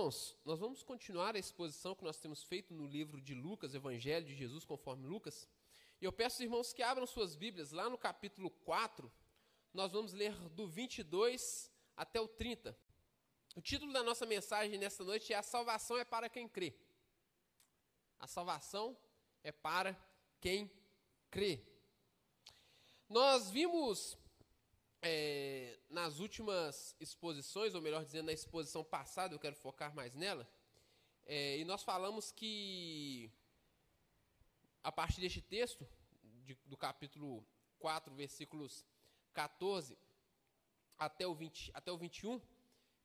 Irmãos, nós vamos continuar a exposição que nós temos feito no livro de Lucas, Evangelho de Jesus conforme Lucas. E eu peço, irmãos, que abram suas Bíblias lá no capítulo 4. Nós vamos ler do 22 até o 30. O título da nossa mensagem nesta noite é A Salvação é para quem crê. A salvação é para quem crê. Nós vimos é, nas últimas exposições, ou melhor dizendo, na exposição passada, eu quero focar mais nela, é, e nós falamos que, a partir deste texto, de, do capítulo 4, versículos 14 até o, 20, até o 21,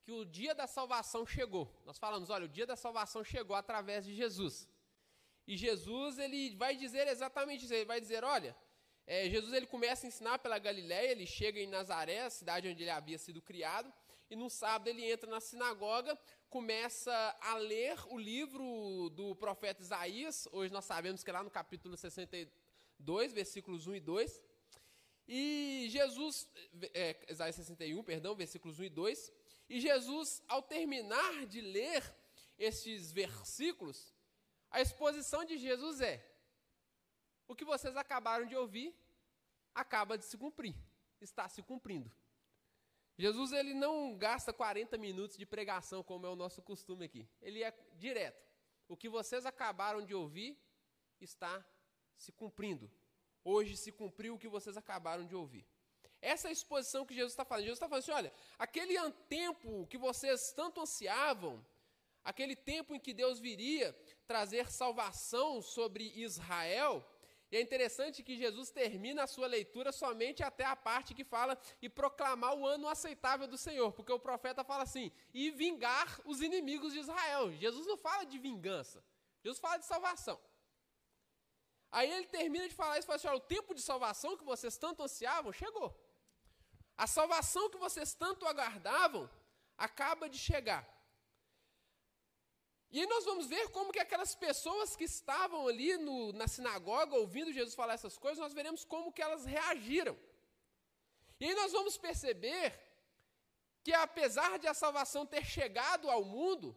que o dia da salvação chegou. Nós falamos, olha, o dia da salvação chegou através de Jesus. E Jesus, ele vai dizer exatamente isso, ele vai dizer, olha, é, Jesus ele começa a ensinar pela Galiléia, ele chega em Nazaré, a cidade onde ele havia sido criado, e no sábado ele entra na sinagoga, começa a ler o livro do profeta Isaías, hoje nós sabemos que é lá no capítulo 62, versículos 1 e 2, e Jesus, é, Isaías 61, perdão, versículos 1 e 2, e Jesus, ao terminar de ler estes versículos, a exposição de Jesus é: o que vocês acabaram de ouvir acaba de se cumprir, está se cumprindo. Jesus ele não gasta 40 minutos de pregação como é o nosso costume aqui. Ele é direto. O que vocês acabaram de ouvir está se cumprindo. Hoje se cumpriu o que vocês acabaram de ouvir. Essa é a exposição que Jesus está fazendo. Jesus está falando assim: olha, aquele tempo que vocês tanto ansiavam, aquele tempo em que Deus viria trazer salvação sobre Israel, e é interessante que Jesus termina a sua leitura somente até a parte que fala e proclamar o ano aceitável do Senhor, porque o profeta fala assim: e vingar os inimigos de Israel. Jesus não fala de vingança, Jesus fala de salvação. Aí ele termina de falar isso e fala assim: olha, o tempo de salvação que vocês tanto ansiavam chegou. A salvação que vocês tanto aguardavam acaba de chegar. E aí nós vamos ver como que aquelas pessoas que estavam ali no, na sinagoga ouvindo Jesus falar essas coisas, nós veremos como que elas reagiram. E aí nós vamos perceber que apesar de a salvação ter chegado ao mundo,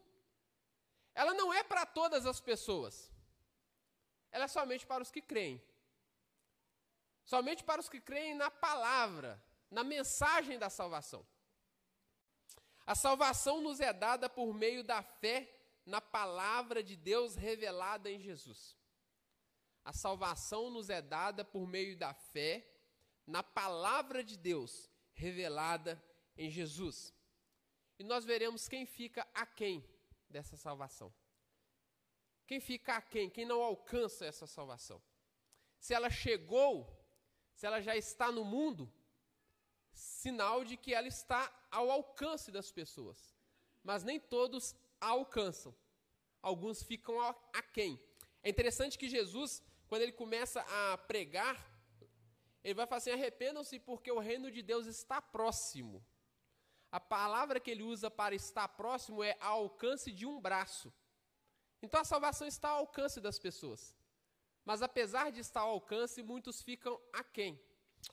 ela não é para todas as pessoas. Ela é somente para os que creem. Somente para os que creem na palavra, na mensagem da salvação. A salvação nos é dada por meio da fé na palavra de Deus revelada em Jesus. A salvação nos é dada por meio da fé na palavra de Deus revelada em Jesus. E nós veremos quem fica aquém dessa salvação. Quem fica aquém, quem não alcança essa salvação. Se ela chegou, se ela já está no mundo, sinal de que ela está ao alcance das pessoas. Mas nem todos alcançam. Alguns ficam aquém. É interessante que Jesus, quando ele começa a pregar, ele vai falar assim: arrependam-se porque o reino de Deus está próximo. A palavra que ele usa para estar próximo é alcance de um braço. Então a salvação está ao alcance das pessoas. Mas apesar de estar ao alcance, muitos ficam aquém.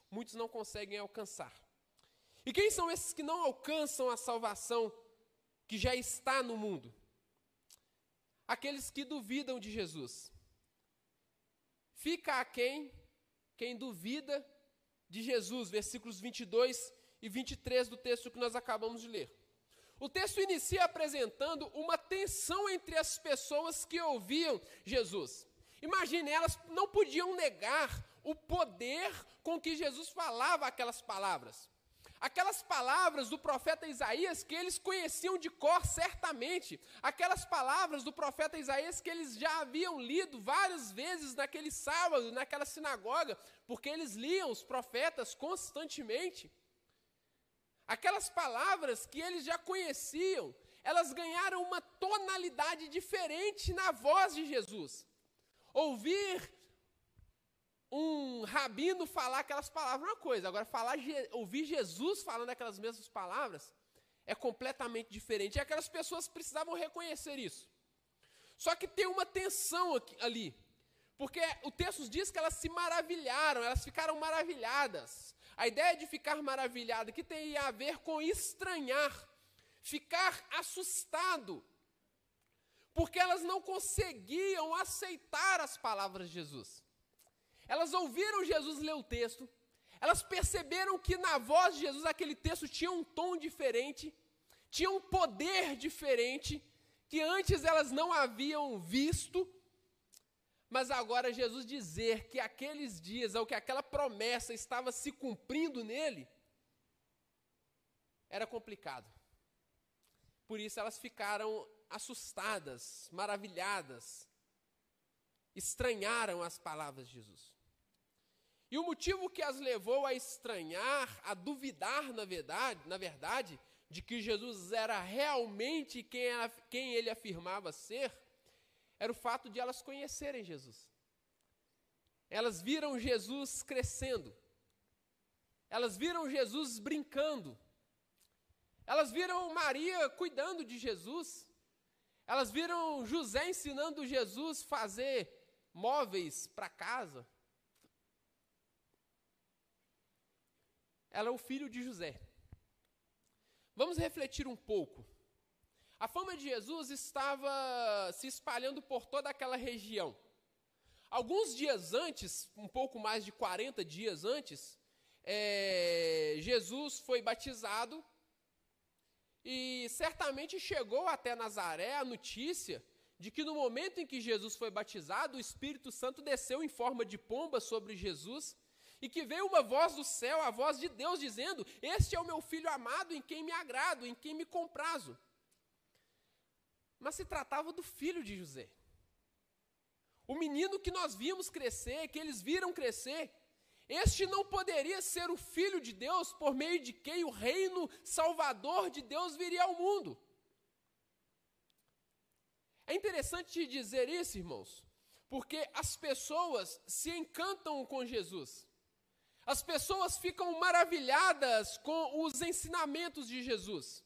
Muitos não conseguem alcançar. E quem são esses que não alcançam a salvação que já está no mundo? Aqueles que duvidam de Jesus. Fica a quem quem duvida de Jesus, versículos 22 e 23 do texto que nós acabamos de ler. O texto inicia apresentando uma tensão entre as pessoas que ouviam Jesus. Imagine, elas não podiam negar o poder com que Jesus falava aquelas palavras. Aquelas palavras do profeta Isaías que eles conheciam de cor certamente, aquelas palavras do profeta Isaías que eles já haviam lido várias vezes naquele sábado, naquela sinagoga, porque eles liam os profetas constantemente. Aquelas palavras que eles já conheciam, elas ganharam uma tonalidade diferente na voz de Jesus. Ouvir um rabino falar aquelas palavras é uma coisa, agora falar, ouvir Jesus falando aquelas mesmas palavras é completamente diferente. E aquelas pessoas precisavam reconhecer isso. Só que tem uma tensão aqui, ali, porque o texto diz que elas se maravilharam, elas ficaram maravilhadas. A ideia de ficar maravilhado que tem a ver com estranhar, ficar assustado porque elas não conseguiam aceitar as palavras de Jesus. Elas ouviram Jesus ler o texto, elas perceberam que na voz de Jesus aquele texto tinha um tom diferente, tinha um poder diferente, que antes elas não haviam visto, mas agora Jesus dizer que aqueles dias, ou que aquela promessa estava se cumprindo nele, era complicado. Por isso elas ficaram assustadas, maravilhadas, estranharam as palavras de Jesus. E o motivo que as levou a estranhar, a duvidar, na verdade, na verdade, de que Jesus era realmente quem, era, quem ele afirmava ser, era o fato de elas conhecerem Jesus. Elas viram Jesus crescendo. Elas viram Jesus brincando. Elas viram Maria cuidando de Jesus. Elas viram José ensinando Jesus a fazer móveis para casa. Ela é o filho de José. Vamos refletir um pouco. A fama de Jesus estava se espalhando por toda aquela região. Alguns dias antes, um pouco mais de 40 dias antes, é, Jesus foi batizado e certamente chegou até Nazaré a notícia de que no momento em que Jesus foi batizado, o Espírito Santo desceu em forma de pomba sobre Jesus e que veio uma voz do céu, a voz de Deus, dizendo: Este é o meu filho amado em quem me agrado, em quem me comprazo. Mas se tratava do filho de José. O menino que nós vimos crescer, que eles viram crescer, este não poderia ser o filho de Deus por meio de quem o reino salvador de Deus viria ao mundo. É interessante dizer isso, irmãos, porque as pessoas se encantam com Jesus. As pessoas ficam maravilhadas com os ensinamentos de Jesus.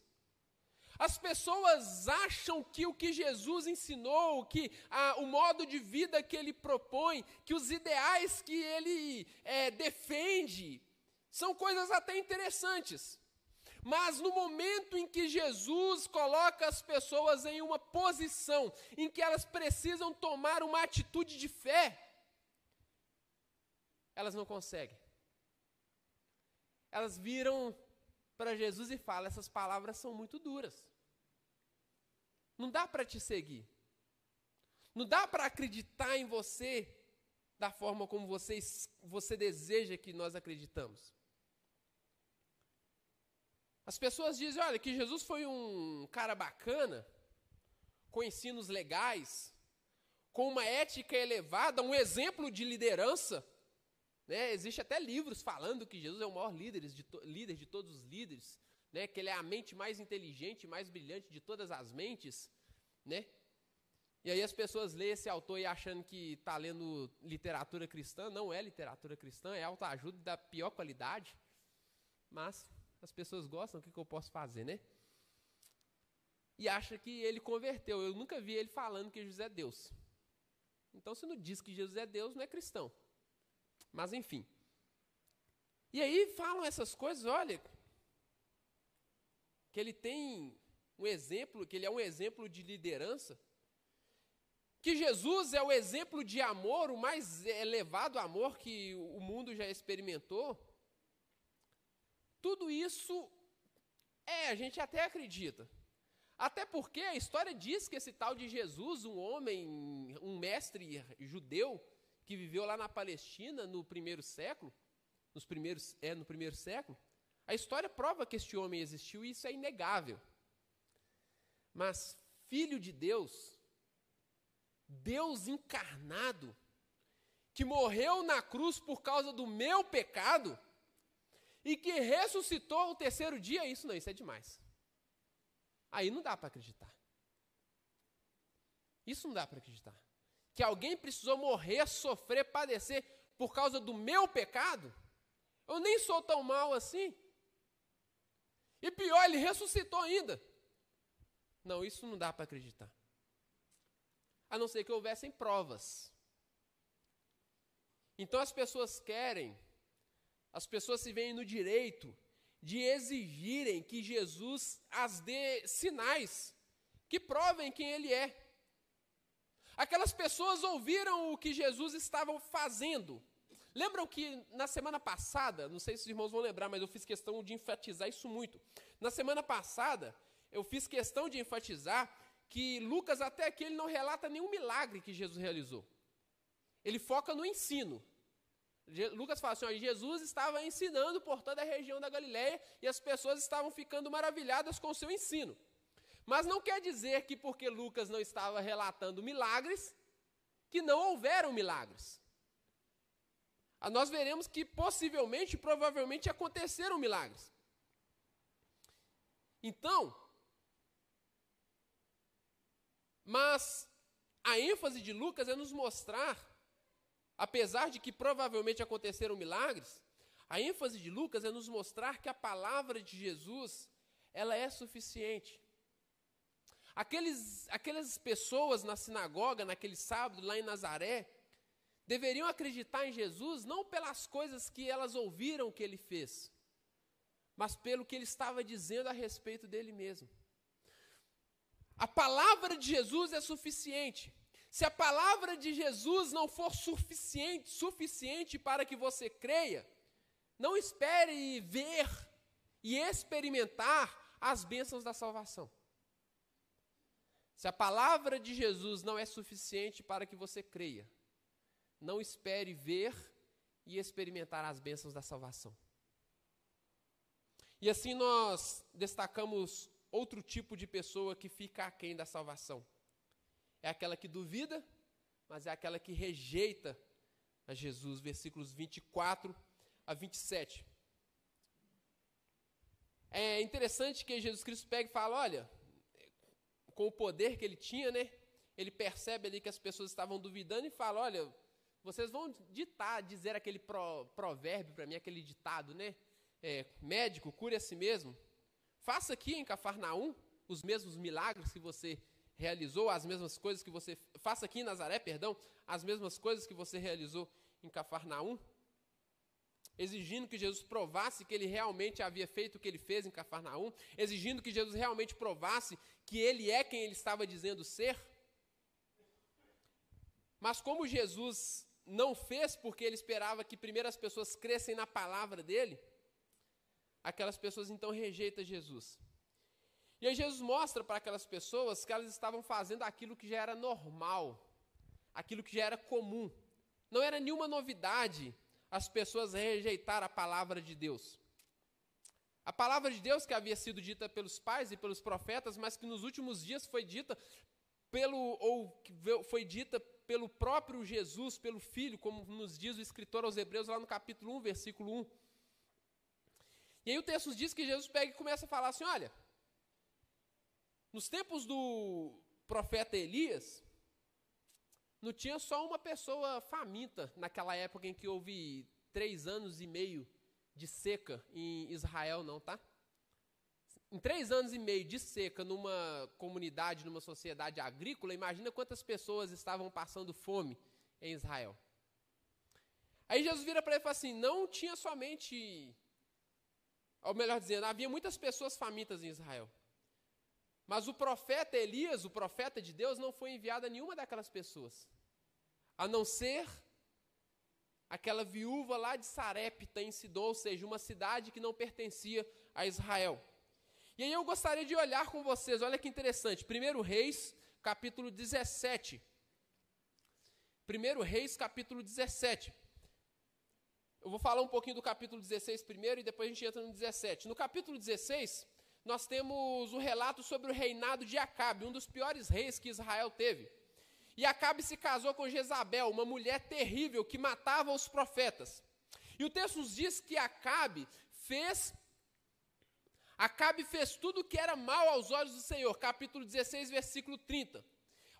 As pessoas acham que o que Jesus ensinou, que ah, o modo de vida que ele propõe, que os ideais que ele é, defende, são coisas até interessantes. Mas no momento em que Jesus coloca as pessoas em uma posição em que elas precisam tomar uma atitude de fé, elas não conseguem elas viram para Jesus e falam: essas palavras são muito duras. Não dá para te seguir. Não dá para acreditar em você da forma como você, você deseja que nós acreditamos. As pessoas dizem: olha, que Jesus foi um cara bacana, com ensinos legais, com uma ética elevada, um exemplo de liderança. Né? Existe até livros falando que Jesus é o maior líder de, líder de todos os líderes, né? que ele é a mente mais inteligente, mais brilhante de todas as mentes. Né? E aí as pessoas leem esse autor e achando que está lendo literatura cristã, não é literatura cristã, é autoajuda da pior qualidade. Mas as pessoas gostam, o que, que eu posso fazer, né? E acha que ele converteu. Eu nunca vi ele falando que Jesus é Deus. Então, se não diz que Jesus é Deus, não é cristão. Mas enfim. E aí falam essas coisas, olha, que ele tem um exemplo, que ele é um exemplo de liderança, que Jesus é o exemplo de amor, o mais elevado amor que o mundo já experimentou. Tudo isso é, a gente até acredita. Até porque a história diz que esse tal de Jesus, um homem, um mestre judeu, que viveu lá na Palestina no primeiro século, nos primeiros, é, no primeiro século, a história prova que este homem existiu e isso é inegável. Mas filho de Deus, Deus encarnado, que morreu na cruz por causa do meu pecado e que ressuscitou ao terceiro dia, isso não, isso é demais. Aí não dá para acreditar. Isso não dá para acreditar que alguém precisou morrer, sofrer, padecer por causa do meu pecado? Eu nem sou tão mal assim. E pior, ele ressuscitou ainda. Não, isso não dá para acreditar. A não ser que houvessem provas. Então as pessoas querem, as pessoas se veem no direito de exigirem que Jesus as dê sinais que provem quem ele é. Aquelas pessoas ouviram o que Jesus estava fazendo. Lembram que na semana passada, não sei se os irmãos vão lembrar, mas eu fiz questão de enfatizar isso muito. Na semana passada, eu fiz questão de enfatizar que Lucas até aqui ele não relata nenhum milagre que Jesus realizou. Ele foca no ensino. Lucas fala assim: ó, Jesus estava ensinando por toda a região da Galiléia e as pessoas estavam ficando maravilhadas com o seu ensino. Mas não quer dizer que porque Lucas não estava relatando milagres, que não houveram milagres. Ah, nós veremos que possivelmente, provavelmente aconteceram milagres. Então, mas a ênfase de Lucas é nos mostrar, apesar de que provavelmente aconteceram milagres, a ênfase de Lucas é nos mostrar que a palavra de Jesus, ela é suficiente. Aqueles, aquelas pessoas na sinagoga, naquele sábado, lá em Nazaré, deveriam acreditar em Jesus não pelas coisas que elas ouviram que ele fez, mas pelo que ele estava dizendo a respeito dele mesmo. A palavra de Jesus é suficiente. Se a palavra de Jesus não for suficiente, suficiente para que você creia, não espere ver e experimentar as bênçãos da salvação. Se a palavra de Jesus não é suficiente para que você creia, não espere ver e experimentar as bênçãos da salvação. E assim nós destacamos outro tipo de pessoa que fica aquém da salvação. É aquela que duvida, mas é aquela que rejeita a Jesus, versículos 24 a 27. É interessante que Jesus Cristo pega e fala: olha, com o poder que ele tinha, né? Ele percebe ali que as pessoas estavam duvidando e fala: Olha, vocês vão ditar, dizer aquele pro, provérbio para mim, aquele ditado, né? É, médico, cure a si mesmo. Faça aqui em Cafarnaum os mesmos milagres que você realizou, as mesmas coisas que você. Faça aqui em Nazaré, perdão, as mesmas coisas que você realizou em Cafarnaum exigindo que Jesus provasse que ele realmente havia feito o que ele fez em Cafarnaum, exigindo que Jesus realmente provasse que ele é quem ele estava dizendo ser. Mas como Jesus não fez porque ele esperava que primeiro as pessoas crescem na palavra dele, aquelas pessoas então rejeitam Jesus. E aí Jesus mostra para aquelas pessoas que elas estavam fazendo aquilo que já era normal, aquilo que já era comum. Não era nenhuma novidade as pessoas rejeitaram a palavra de Deus. A palavra de Deus que havia sido dita pelos pais e pelos profetas, mas que nos últimos dias foi dita pelo ou foi dita pelo próprio Jesus, pelo Filho, como nos diz o escritor aos Hebreus lá no capítulo 1, versículo 1. E aí o texto diz que Jesus pega e começa a falar assim: olha, nos tempos do profeta Elias, não tinha só uma pessoa faminta naquela época em que houve três anos e meio de seca em Israel, não, tá? Em três anos e meio de seca numa comunidade, numa sociedade agrícola, imagina quantas pessoas estavam passando fome em Israel. Aí Jesus vira para ele e fala assim: não tinha somente, ou melhor dizendo, havia muitas pessoas famintas em Israel. Mas o profeta Elias, o profeta de Deus, não foi enviado a nenhuma daquelas pessoas, a não ser aquela viúva lá de Sarepta, em Sidon, ou seja, uma cidade que não pertencia a Israel. E aí eu gostaria de olhar com vocês, olha que interessante, 1 Reis, capítulo 17. 1 Reis, capítulo 17. Eu vou falar um pouquinho do capítulo 16 primeiro e depois a gente entra no 17. No capítulo 16, nós temos o um relato sobre o reinado de Acabe, um dos piores reis que Israel teve. E Acabe se casou com Jezabel, uma mulher terrível que matava os profetas. E o texto nos diz que Acabe fez Acabe fez tudo o que era mal aos olhos do Senhor. Capítulo 16, versículo 30.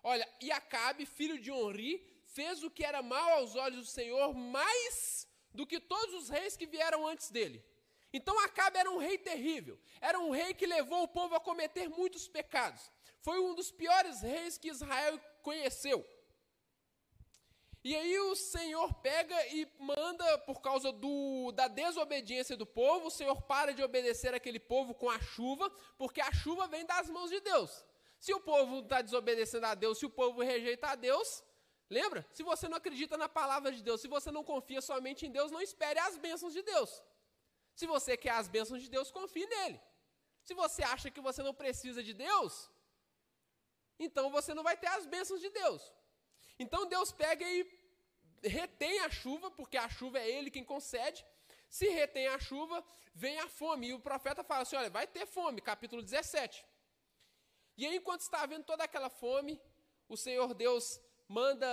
Olha, e Acabe, filho de Onri, fez o que era mal aos olhos do Senhor mais do que todos os reis que vieram antes dele. Então Acabe era um rei terrível, era um rei que levou o povo a cometer muitos pecados. Foi um dos piores reis que Israel conheceu. E aí o Senhor pega e manda, por causa do, da desobediência do povo, o Senhor para de obedecer aquele povo com a chuva, porque a chuva vem das mãos de Deus. Se o povo está desobedecendo a Deus, se o povo rejeita a Deus, lembra? Se você não acredita na palavra de Deus, se você não confia somente em Deus, não espere as bênçãos de Deus. Se você quer as bênçãos de Deus, confie nele. Se você acha que você não precisa de Deus, então você não vai ter as bênçãos de Deus. Então Deus pega e retém a chuva, porque a chuva é Ele quem concede. Se retém a chuva, vem a fome. E o profeta fala assim: olha, vai ter fome, capítulo 17. E aí, enquanto está havendo toda aquela fome, o Senhor Deus manda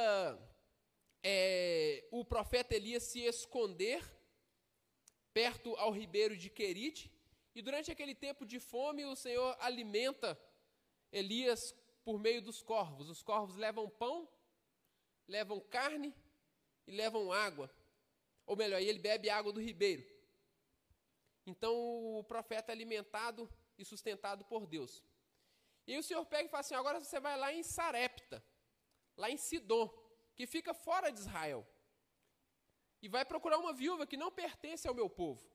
é, o profeta Elias se esconder perto ao ribeiro de Querite. E durante aquele tempo de fome, o Senhor alimenta Elias por meio dos corvos. Os corvos levam pão, levam carne e levam água. Ou melhor, ele bebe água do ribeiro. Então o profeta é alimentado e sustentado por Deus. E o Senhor pega e fala assim: agora você vai lá em Sarepta, lá em Sidom, que fica fora de Israel. E vai procurar uma viúva que não pertence ao meu povo.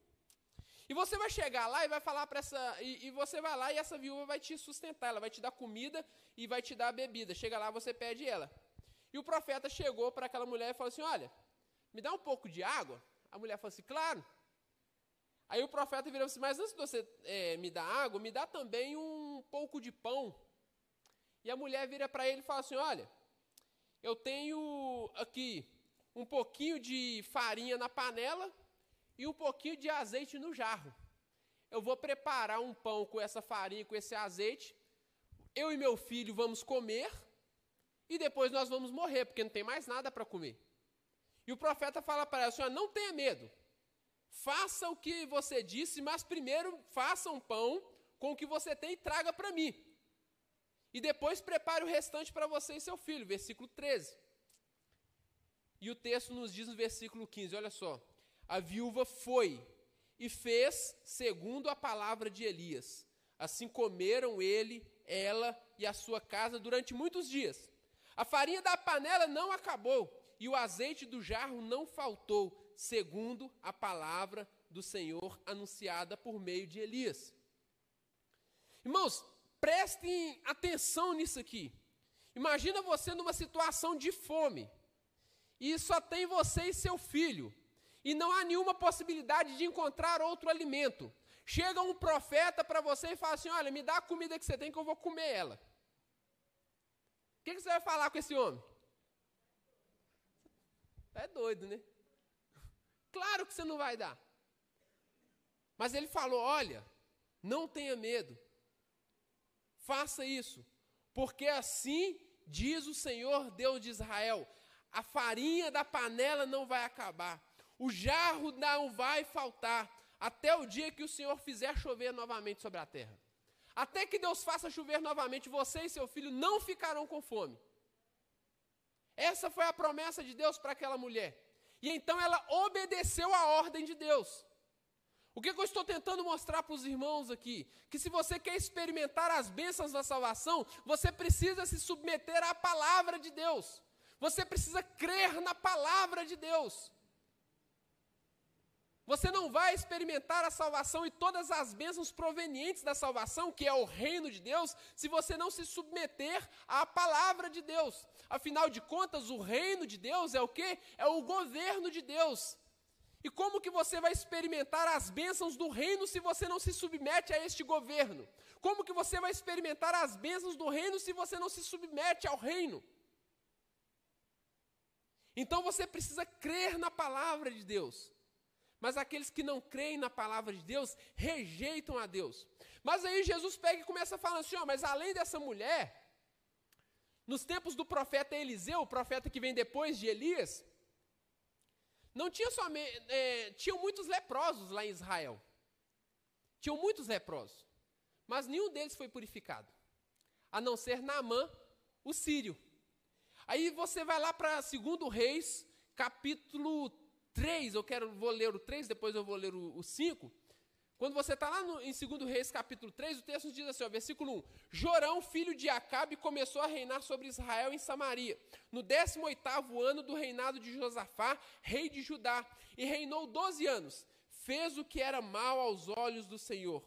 E você vai chegar lá e vai falar para essa. E, e, você vai lá e essa viúva vai te sustentar, ela vai te dar comida e vai te dar bebida. Chega lá, você pede ela. E o profeta chegou para aquela mulher e falou assim: Olha, me dá um pouco de água? A mulher falou assim: Claro. Aí o profeta virou assim: Mas antes de você é, me dar água, me dá também um pouco de pão. E a mulher vira para ele e fala assim: Olha, eu tenho aqui um pouquinho de farinha na panela e um pouquinho de azeite no jarro. Eu vou preparar um pão com essa farinha, com esse azeite. Eu e meu filho vamos comer e depois nós vamos morrer, porque não tem mais nada para comer. E o profeta fala para ela: Senhora, não tenha medo. Faça o que você disse, mas primeiro faça um pão com o que você tem e traga para mim. E depois prepare o restante para você e seu filho. Versículo 13. E o texto nos diz no versículo 15: olha só. A viúva foi e fez segundo a palavra de Elias. Assim comeram ele, ela e a sua casa durante muitos dias. A farinha da panela não acabou e o azeite do jarro não faltou, segundo a palavra do Senhor anunciada por meio de Elias. Irmãos, prestem atenção nisso aqui. Imagina você numa situação de fome, e só tem você e seu filho, e não há nenhuma possibilidade de encontrar outro alimento. Chega um profeta para você e fala assim: Olha, me dá a comida que você tem que eu vou comer ela. O que, que você vai falar com esse homem? É doido, né? Claro que você não vai dar. Mas ele falou: olha, não tenha medo. Faça isso, porque assim diz o Senhor Deus de Israel: a farinha da panela não vai acabar, o jarro não vai faltar, até o dia que o Senhor fizer chover novamente sobre a terra. Até que Deus faça chover novamente, você e seu filho não ficarão com fome. Essa foi a promessa de Deus para aquela mulher. E então ela obedeceu a ordem de Deus. O que, que eu estou tentando mostrar para os irmãos aqui? Que se você quer experimentar as bênçãos da salvação, você precisa se submeter à palavra de Deus. Você precisa crer na palavra de Deus. Você não vai experimentar a salvação e todas as bênçãos provenientes da salvação, que é o reino de Deus, se você não se submeter à palavra de Deus. Afinal de contas, o reino de Deus é o que? É o governo de Deus. E como que você vai experimentar as bênçãos do reino se você não se submete a este governo? Como que você vai experimentar as bênçãos do reino se você não se submete ao reino? Então você precisa crer na palavra de Deus. Mas aqueles que não creem na palavra de Deus rejeitam a Deus. Mas aí Jesus pega e começa a falar assim: ó, mas além dessa mulher, nos tempos do profeta Eliseu, o profeta que vem depois de Elias, não tinha somente. É, tinham muitos leprosos lá em Israel. Tinham muitos leprosos. Mas nenhum deles foi purificado. A não ser Naamã, o sírio. Aí você vai lá para 2 Reis, capítulo 3, eu quero, vou ler o 3, depois eu vou ler o, o 5. Quando você está lá no, em 2 Reis, capítulo 3, o texto diz assim, ó, versículo 1. Jorão, filho de Acabe, começou a reinar sobre Israel em Samaria, no 18º ano do reinado de Josafá, rei de Judá, e reinou 12 anos. Fez o que era mal aos olhos do Senhor.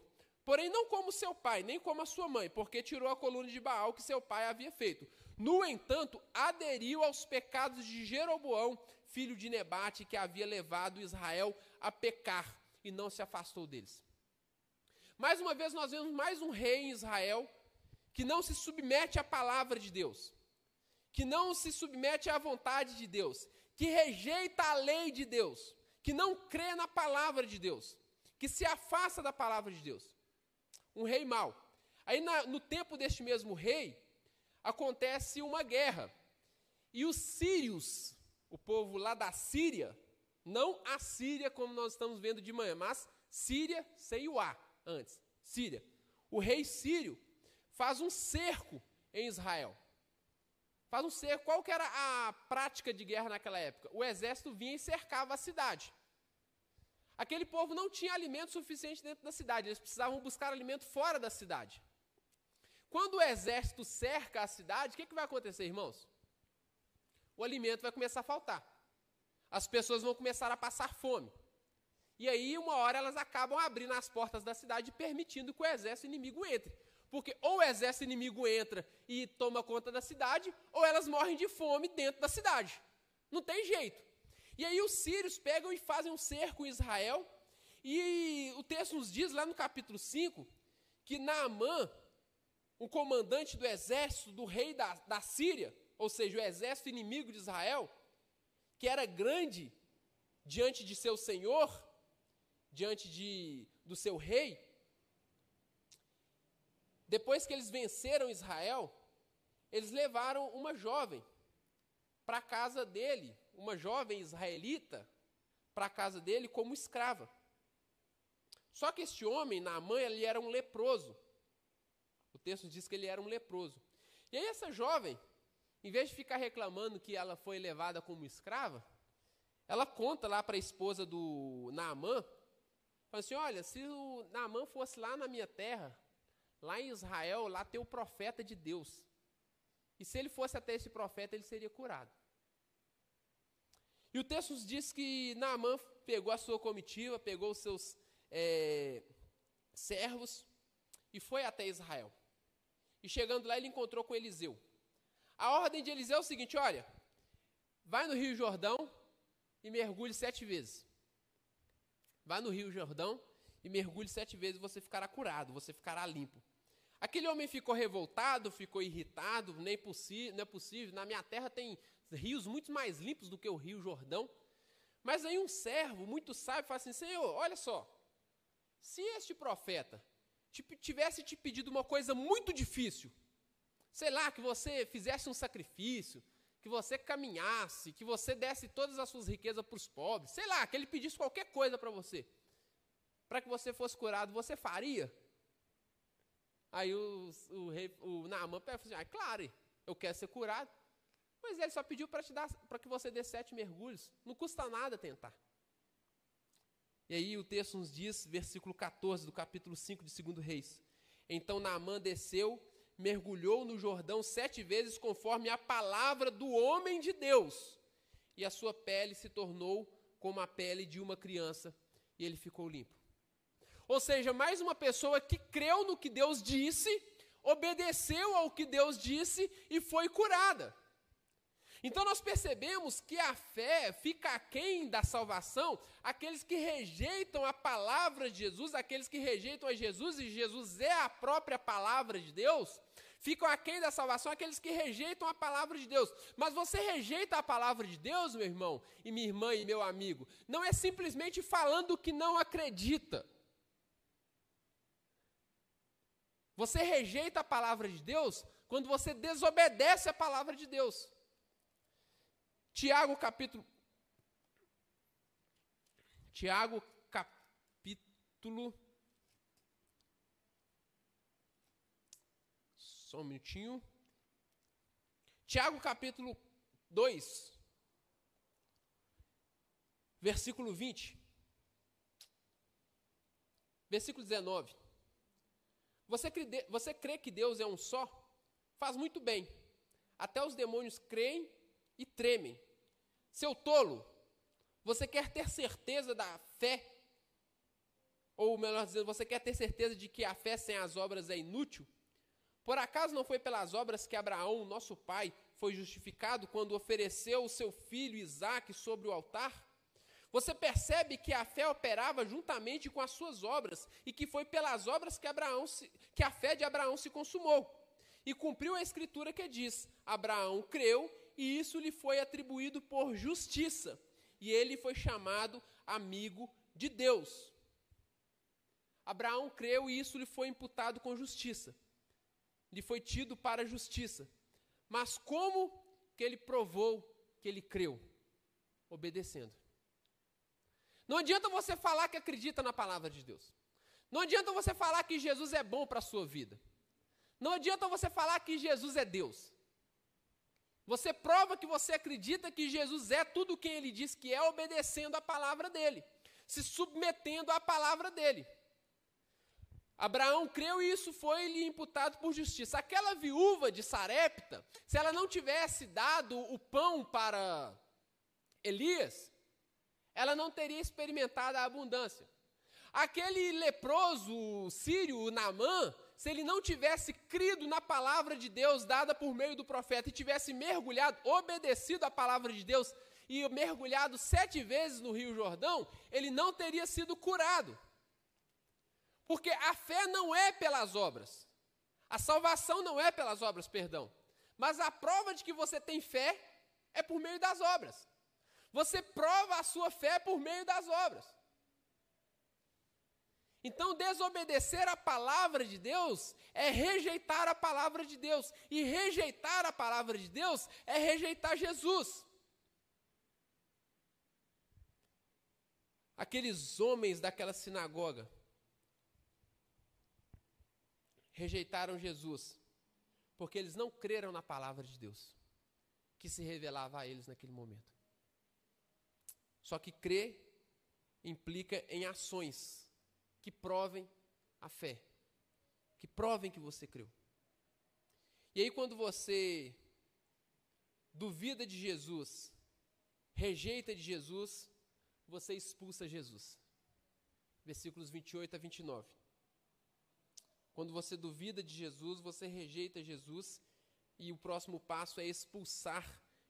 Porém, não como seu pai, nem como a sua mãe, porque tirou a coluna de Baal que seu pai havia feito. No entanto, aderiu aos pecados de Jeroboão, filho de Nebate, que havia levado Israel a pecar, e não se afastou deles. Mais uma vez, nós vemos mais um rei em Israel que não se submete à palavra de Deus, que não se submete à vontade de Deus, que rejeita a lei de Deus, que não crê na palavra de Deus, que se afasta da palavra de Deus. Um rei mau. Aí, na, no tempo deste mesmo rei, acontece uma guerra. E os sírios, o povo lá da Síria, não a Síria como nós estamos vendo de manhã, mas Síria sem o A antes. Síria. O rei sírio faz um cerco em Israel. Faz um cerco. Qual que era a prática de guerra naquela época? O exército vinha e cercava a cidade. Aquele povo não tinha alimento suficiente dentro da cidade, eles precisavam buscar alimento fora da cidade. Quando o exército cerca a cidade, o que, que vai acontecer, irmãos? O alimento vai começar a faltar. As pessoas vão começar a passar fome. E aí, uma hora, elas acabam abrindo as portas da cidade, permitindo que o exército inimigo entre. Porque ou o exército inimigo entra e toma conta da cidade, ou elas morrem de fome dentro da cidade. Não tem jeito. E aí os sírios pegam e fazem um cerco em Israel. E o texto nos diz, lá no capítulo 5, que Naamã, o comandante do exército do rei da, da Síria, ou seja, o exército inimigo de Israel, que era grande diante de seu senhor, diante de, do seu rei, depois que eles venceram Israel, eles levaram uma jovem para a casa dele, uma jovem israelita, para a casa dele como escrava. Só que este homem, Naamã, ele era um leproso. Texto diz que ele era um leproso. E aí essa jovem, em vez de ficar reclamando que ela foi levada como escrava, ela conta lá para a esposa do Naamã, fala assim, olha, se o Naamã fosse lá na minha terra, lá em Israel, lá tem o profeta de Deus. E se ele fosse até esse profeta, ele seria curado. E o texto diz que Naamã pegou a sua comitiva, pegou os seus é, servos e foi até Israel. E chegando lá, ele encontrou com Eliseu. A ordem de Eliseu é o seguinte: olha, vai no Rio Jordão e mergulhe sete vezes. Vai no Rio Jordão e mergulhe sete vezes, você ficará curado, você ficará limpo. Aquele homem ficou revoltado, ficou irritado, nem não é possível. Na minha terra tem rios muito mais limpos do que o Rio Jordão. Mas aí um servo muito sábio fala assim: Senhor, olha só, se este profeta tivesse te pedido uma coisa muito difícil, sei lá, que você fizesse um sacrifício, que você caminhasse, que você desse todas as suas riquezas para os pobres, sei lá, que ele pedisse qualquer coisa para você para que você fosse curado, você faria? Aí o, o, rei, o Naaman pega assim, ah, claro, eu quero ser curado. Mas ele só pediu para te dar, para que você dê sete mergulhos. Não custa nada tentar. E aí o texto nos diz, versículo 14 do capítulo 5 de 2 Reis. Então Naamã desceu, mergulhou no Jordão sete vezes, conforme a palavra do homem de Deus. E a sua pele se tornou como a pele de uma criança, e ele ficou limpo. Ou seja, mais uma pessoa que creu no que Deus disse, obedeceu ao que Deus disse e foi curada. Então nós percebemos que a fé fica aquém da salvação aqueles que rejeitam a palavra de Jesus, aqueles que rejeitam a Jesus, e Jesus é a própria palavra de Deus, ficam aquém da salvação aqueles que rejeitam a palavra de Deus. Mas você rejeita a palavra de Deus, meu irmão, e minha irmã e meu amigo, não é simplesmente falando que não acredita. Você rejeita a palavra de Deus quando você desobedece a palavra de Deus. Tiago capítulo Tiago capítulo Só um minutinho. Tiago capítulo 2 versículo 20 versículo 19 você crê, você crê que Deus é um só? Faz muito bem. Até os demônios creem e tremem. Seu tolo, você quer ter certeza da fé? Ou melhor dizendo, você quer ter certeza de que a fé sem as obras é inútil? Por acaso não foi pelas obras que Abraão, nosso pai, foi justificado quando ofereceu o seu filho Isaque sobre o altar? Você percebe que a fé operava juntamente com as suas obras e que foi pelas obras que, Abraão se, que a fé de Abraão se consumou. E cumpriu a escritura que diz: Abraão creu e isso lhe foi atribuído por justiça, e ele foi chamado amigo de Deus. Abraão creu e isso lhe foi imputado com justiça. Lhe foi tido para justiça. Mas como que ele provou que ele creu? Obedecendo. Não adianta você falar que acredita na palavra de Deus. Não adianta você falar que Jesus é bom para a sua vida. Não adianta você falar que Jesus é Deus. Você prova que você acredita que Jesus é tudo o que ele diz que é, obedecendo a palavra dele, se submetendo à palavra dele. Abraão creu e isso foi lhe imputado por justiça. Aquela viúva de Sarepta, se ela não tivesse dado o pão para Elias, ela não teria experimentado a abundância. Aquele leproso sírio, Naamã, se ele não tivesse crido na palavra de Deus dada por meio do profeta e tivesse mergulhado, obedecido à palavra de Deus e mergulhado sete vezes no Rio Jordão, ele não teria sido curado. Porque a fé não é pelas obras. A salvação não é pelas obras, perdão. Mas a prova de que você tem fé é por meio das obras. Você prova a sua fé por meio das obras. Então, desobedecer a palavra de Deus é rejeitar a palavra de Deus. E rejeitar a palavra de Deus é rejeitar Jesus. Aqueles homens daquela sinagoga rejeitaram Jesus, porque eles não creram na palavra de Deus, que se revelava a eles naquele momento. Só que crer implica em ações que provem a fé, que provem que você creu. E aí, quando você duvida de Jesus, rejeita de Jesus, você expulsa Jesus. Versículos 28 a 29. Quando você duvida de Jesus, você rejeita Jesus, e o próximo passo é expulsar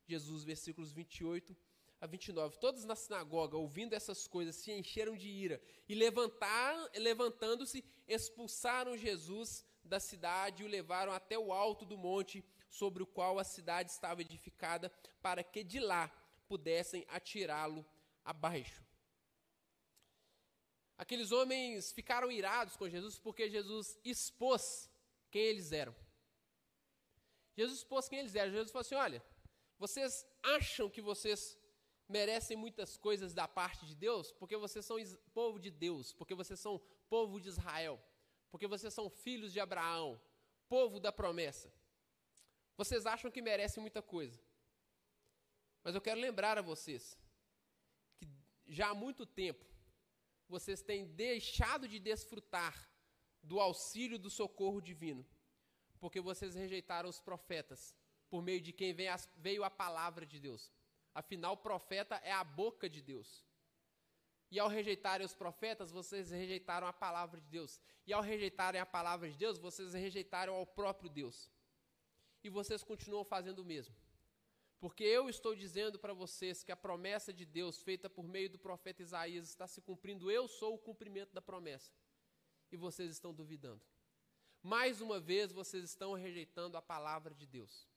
Jesus, versículos 28 a 29. Todos na sinagoga, ouvindo essas coisas, se encheram de ira e levantando-se, expulsaram Jesus da cidade e o levaram até o alto do monte sobre o qual a cidade estava edificada, para que de lá pudessem atirá-lo abaixo. Aqueles homens ficaram irados com Jesus porque Jesus expôs quem eles eram. Jesus expôs quem eles eram. Jesus falou assim: olha, vocês acham que vocês merecem muitas coisas da parte de Deus porque vocês são povo de Deus, porque vocês são povo de Israel, porque vocês são filhos de Abraão, povo da promessa. Vocês acham que merecem muita coisa. Mas eu quero lembrar a vocês que já há muito tempo vocês têm deixado de desfrutar do auxílio do socorro divino, porque vocês rejeitaram os profetas, por meio de quem veio a palavra de Deus. Afinal, profeta é a boca de Deus. E ao rejeitarem os profetas, vocês rejeitaram a palavra de Deus. E ao rejeitarem a palavra de Deus, vocês rejeitaram ao próprio Deus. E vocês continuam fazendo o mesmo. Porque eu estou dizendo para vocês que a promessa de Deus, feita por meio do profeta Isaías, está se cumprindo. Eu sou o cumprimento da promessa. E vocês estão duvidando. Mais uma vez, vocês estão rejeitando a palavra de Deus.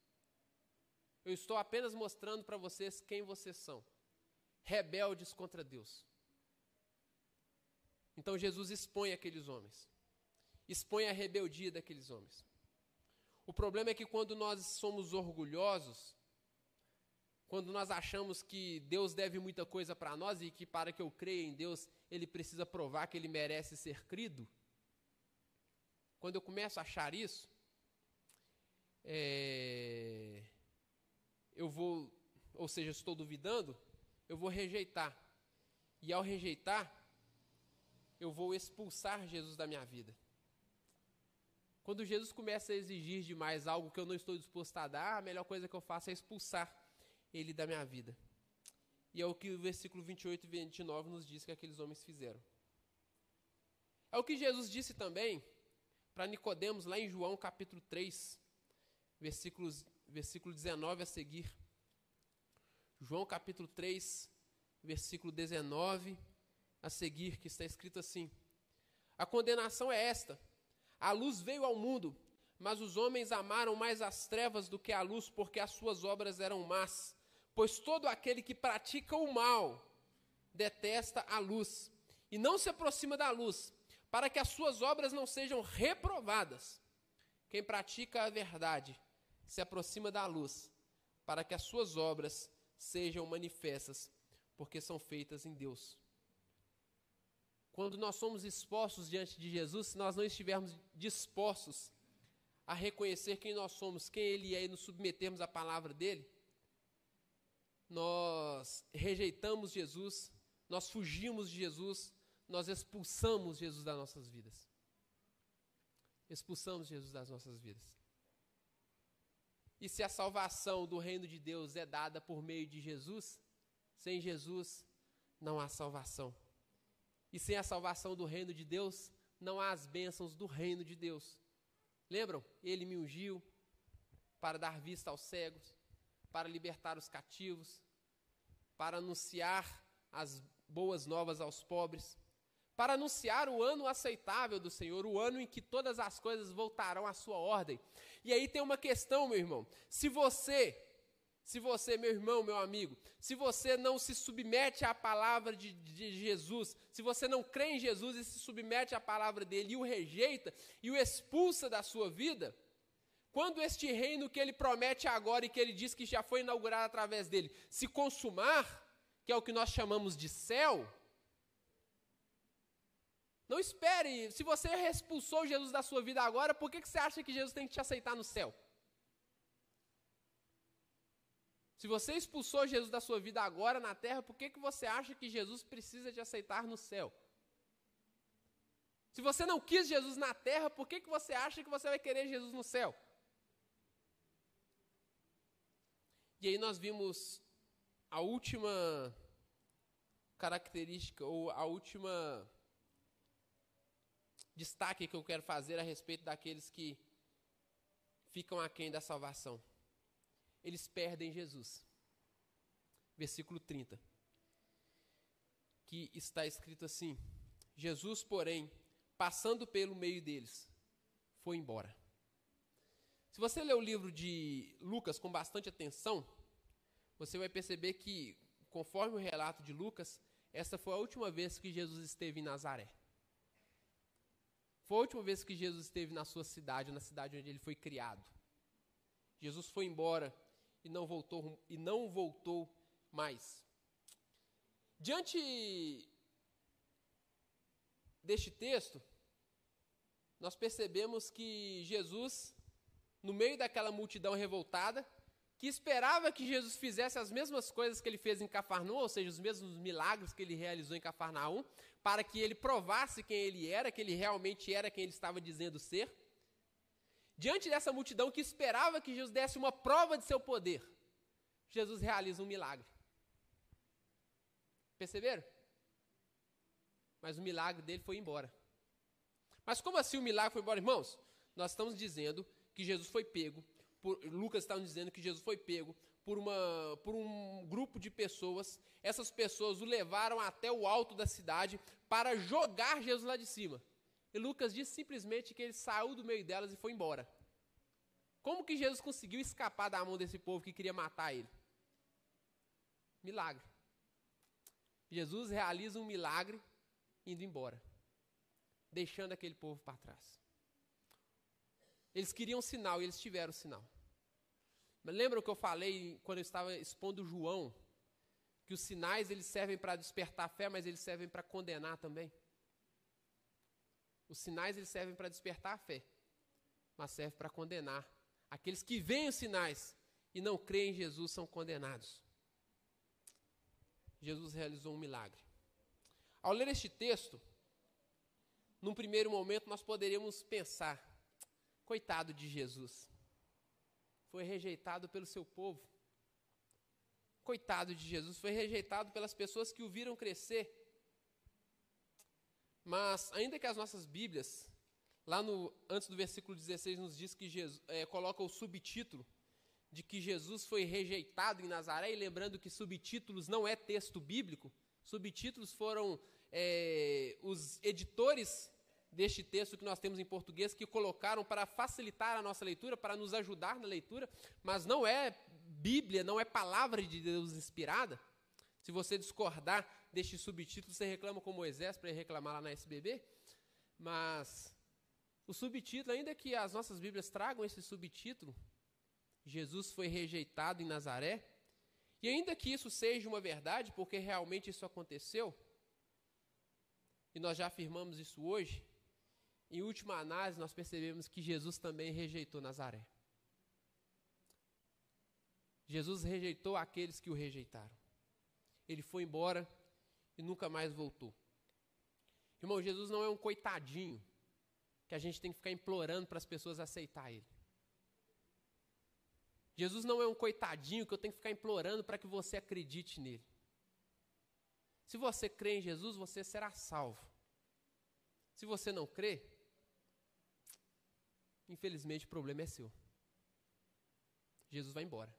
Eu estou apenas mostrando para vocês quem vocês são rebeldes contra Deus. Então Jesus expõe aqueles homens, expõe a rebeldia daqueles homens. O problema é que quando nós somos orgulhosos, quando nós achamos que Deus deve muita coisa para nós e que para que eu creia em Deus, ele precisa provar que ele merece ser crido. Quando eu começo a achar isso, é, eu vou, ou seja, estou duvidando, eu vou rejeitar. E ao rejeitar, eu vou expulsar Jesus da minha vida. Quando Jesus começa a exigir demais algo que eu não estou disposto a dar, a melhor coisa que eu faço é expulsar ele da minha vida. E é o que o versículo 28 e 29 nos diz que aqueles homens fizeram. É o que Jesus disse também para Nicodemos lá em João capítulo 3, versículos, versículo 19 a seguir. João capítulo 3, versículo 19 a seguir, que está escrito assim: A condenação é esta: a luz veio ao mundo, mas os homens amaram mais as trevas do que a luz, porque as suas obras eram más. Pois todo aquele que pratica o mal detesta a luz e não se aproxima da luz, para que as suas obras não sejam reprovadas. Quem pratica a verdade se aproxima da luz, para que as suas obras sejam manifestas, porque são feitas em Deus. Quando nós somos expostos diante de Jesus, se nós não estivermos dispostos a reconhecer quem nós somos, quem Ele é e nos submetermos à palavra dele, nós rejeitamos Jesus, nós fugimos de Jesus, nós expulsamos Jesus das nossas vidas. Expulsamos Jesus das nossas vidas. E se a salvação do reino de Deus é dada por meio de Jesus, sem Jesus não há salvação. E sem a salvação do reino de Deus, não há as bênçãos do reino de Deus. Lembram? Ele me ungiu para dar vista aos cegos, para libertar os cativos, para anunciar as boas novas aos pobres, para anunciar o ano aceitável do Senhor, o ano em que todas as coisas voltarão à sua ordem. E aí tem uma questão, meu irmão. Se você, se você, meu irmão, meu amigo, se você não se submete à palavra de, de Jesus, se você não crê em Jesus e se submete à palavra dele e o rejeita e o expulsa da sua vida, quando este reino que ele promete agora e que ele diz que já foi inaugurado através dele se consumar, que é o que nós chamamos de céu, não espere. Se você expulsou Jesus da sua vida agora, por que, que você acha que Jesus tem que te aceitar no céu? Se você expulsou Jesus da sua vida agora na terra, por que, que você acha que Jesus precisa te aceitar no céu? Se você não quis Jesus na terra, por que, que você acha que você vai querer Jesus no céu? E aí nós vimos a última característica, ou a última destaque que eu quero fazer a respeito daqueles que ficam aquém da salvação. Eles perdem Jesus. Versículo 30. Que está escrito assim: Jesus, porém, passando pelo meio deles, foi embora. Se você ler o livro de Lucas com bastante atenção, você vai perceber que, conforme o relato de Lucas, essa foi a última vez que Jesus esteve em Nazaré. Foi a última vez que Jesus esteve na sua cidade, na cidade onde ele foi criado. Jesus foi embora e não voltou e não voltou mais. Diante deste texto, nós percebemos que Jesus, no meio daquela multidão revoltada, que esperava que Jesus fizesse as mesmas coisas que ele fez em Cafarnaum, ou seja, os mesmos milagres que ele realizou em Cafarnaum, para que ele provasse quem ele era, que ele realmente era quem ele estava dizendo ser. Diante dessa multidão que esperava que Jesus desse uma prova de seu poder, Jesus realiza um milagre. Perceberam? Mas o milagre dele foi embora. Mas como assim o milagre foi embora, irmãos? Nós estamos dizendo que Jesus foi pego, por, Lucas está dizendo que Jesus foi pego por, uma, por um grupo de pessoas. Essas pessoas o levaram até o alto da cidade para jogar Jesus lá de cima. E Lucas diz simplesmente que ele saiu do meio delas e foi embora. Como que Jesus conseguiu escapar da mão desse povo que queria matar ele? Milagre. Jesus realiza um milagre indo embora, deixando aquele povo para trás. Eles queriam sinal e eles tiveram sinal. Mas lembra o que eu falei quando eu estava expondo João? Que os sinais eles servem para despertar a fé, mas eles servem para condenar também. Os sinais eles servem para despertar a fé, mas servem para condenar. Aqueles que veem os sinais e não creem em Jesus são condenados. Jesus realizou um milagre. Ao ler este texto, num primeiro momento nós poderíamos pensar: Coitado de Jesus. Foi rejeitado pelo seu povo. Coitado de Jesus, foi rejeitado pelas pessoas que o viram crescer. Mas, ainda que as nossas Bíblias, lá no, antes do versículo 16, nos diz que Jesus, é, coloca o subtítulo de que Jesus foi rejeitado em Nazaré, e lembrando que subtítulos não é texto bíblico, subtítulos foram é, os editores deste texto que nós temos em português que colocaram para facilitar a nossa leitura, para nos ajudar na leitura, mas não é Bíblia, não é palavra de Deus inspirada. Se você discordar deste subtítulo, você reclama com Moisés para reclamar lá na SBB. Mas o subtítulo, ainda que as nossas Bíblias tragam esse subtítulo, Jesus foi rejeitado em Nazaré, e ainda que isso seja uma verdade, porque realmente isso aconteceu, e nós já afirmamos isso hoje, em última análise, nós percebemos que Jesus também rejeitou Nazaré. Jesus rejeitou aqueles que o rejeitaram. Ele foi embora e nunca mais voltou. Irmão, Jesus não é um coitadinho que a gente tem que ficar implorando para as pessoas aceitar ele. Jesus não é um coitadinho que eu tenho que ficar implorando para que você acredite nele. Se você crê em Jesus, você será salvo. Se você não crê, infelizmente o problema é seu. Jesus vai embora.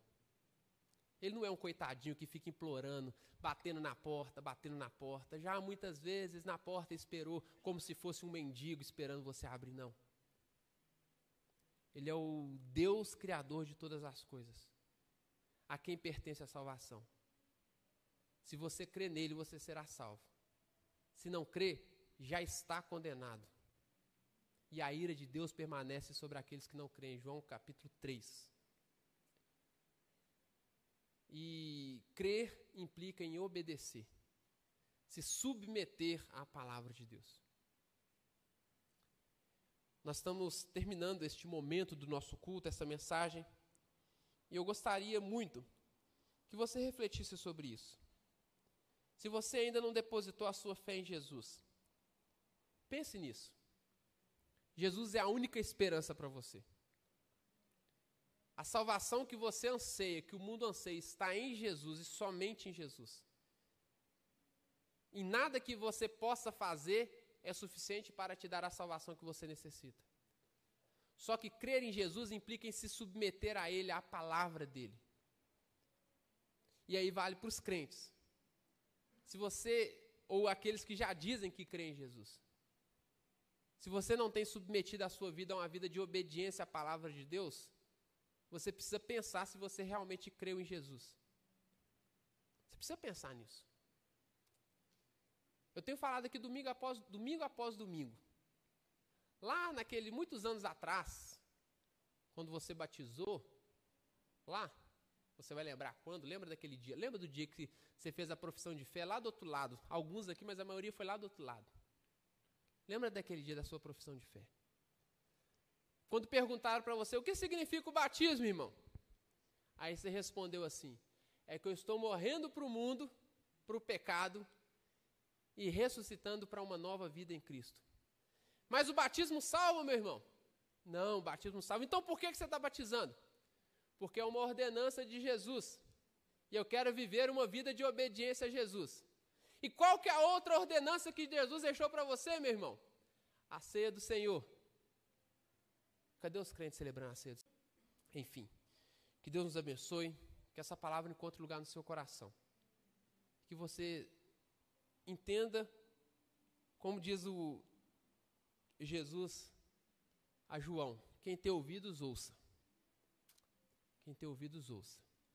Ele não é um coitadinho que fica implorando, batendo na porta, batendo na porta. Já muitas vezes na porta esperou como se fosse um mendigo esperando você abrir, não. Ele é o Deus criador de todas as coisas. A quem pertence a salvação. Se você crê nele, você será salvo. Se não crê, já está condenado. E a ira de Deus permanece sobre aqueles que não creem. João capítulo 3. E crer implica em obedecer, se submeter à palavra de Deus. Nós estamos terminando este momento do nosso culto, essa mensagem, e eu gostaria muito que você refletisse sobre isso. Se você ainda não depositou a sua fé em Jesus, pense nisso. Jesus é a única esperança para você. A salvação que você anseia, que o mundo anseia, está em Jesus e somente em Jesus. E nada que você possa fazer é suficiente para te dar a salvação que você necessita. Só que crer em Jesus implica em se submeter a Ele, à palavra dEle. E aí vale para os crentes. Se você, ou aqueles que já dizem que creem em Jesus, se você não tem submetido a sua vida a uma vida de obediência à palavra de Deus, você precisa pensar se você realmente creu em Jesus. Você precisa pensar nisso. Eu tenho falado aqui domingo após domingo após domingo. Lá naquele muitos anos atrás, quando você batizou, lá, você vai lembrar quando? Lembra daquele dia? Lembra do dia que você fez a profissão de fé lá do outro lado? Alguns aqui, mas a maioria foi lá do outro lado. Lembra daquele dia da sua profissão de fé? Quando perguntaram para você o que significa o batismo, irmão? Aí você respondeu assim: é que eu estou morrendo para o mundo, para o pecado e ressuscitando para uma nova vida em Cristo. Mas o batismo salva, meu irmão? Não, o batismo salva. Então por que você está batizando? Porque é uma ordenança de Jesus. E eu quero viver uma vida de obediência a Jesus. E qual que é a outra ordenança que Jesus deixou para você, meu irmão? A ceia do Senhor. Cadê os crentes celebrando a ceia do Senhor? Enfim, que Deus nos abençoe, que essa palavra encontre lugar no seu coração. Que você entenda, como diz o Jesus a João: quem tem ouvidos, ouça. Quem tem ouvidos, ouça.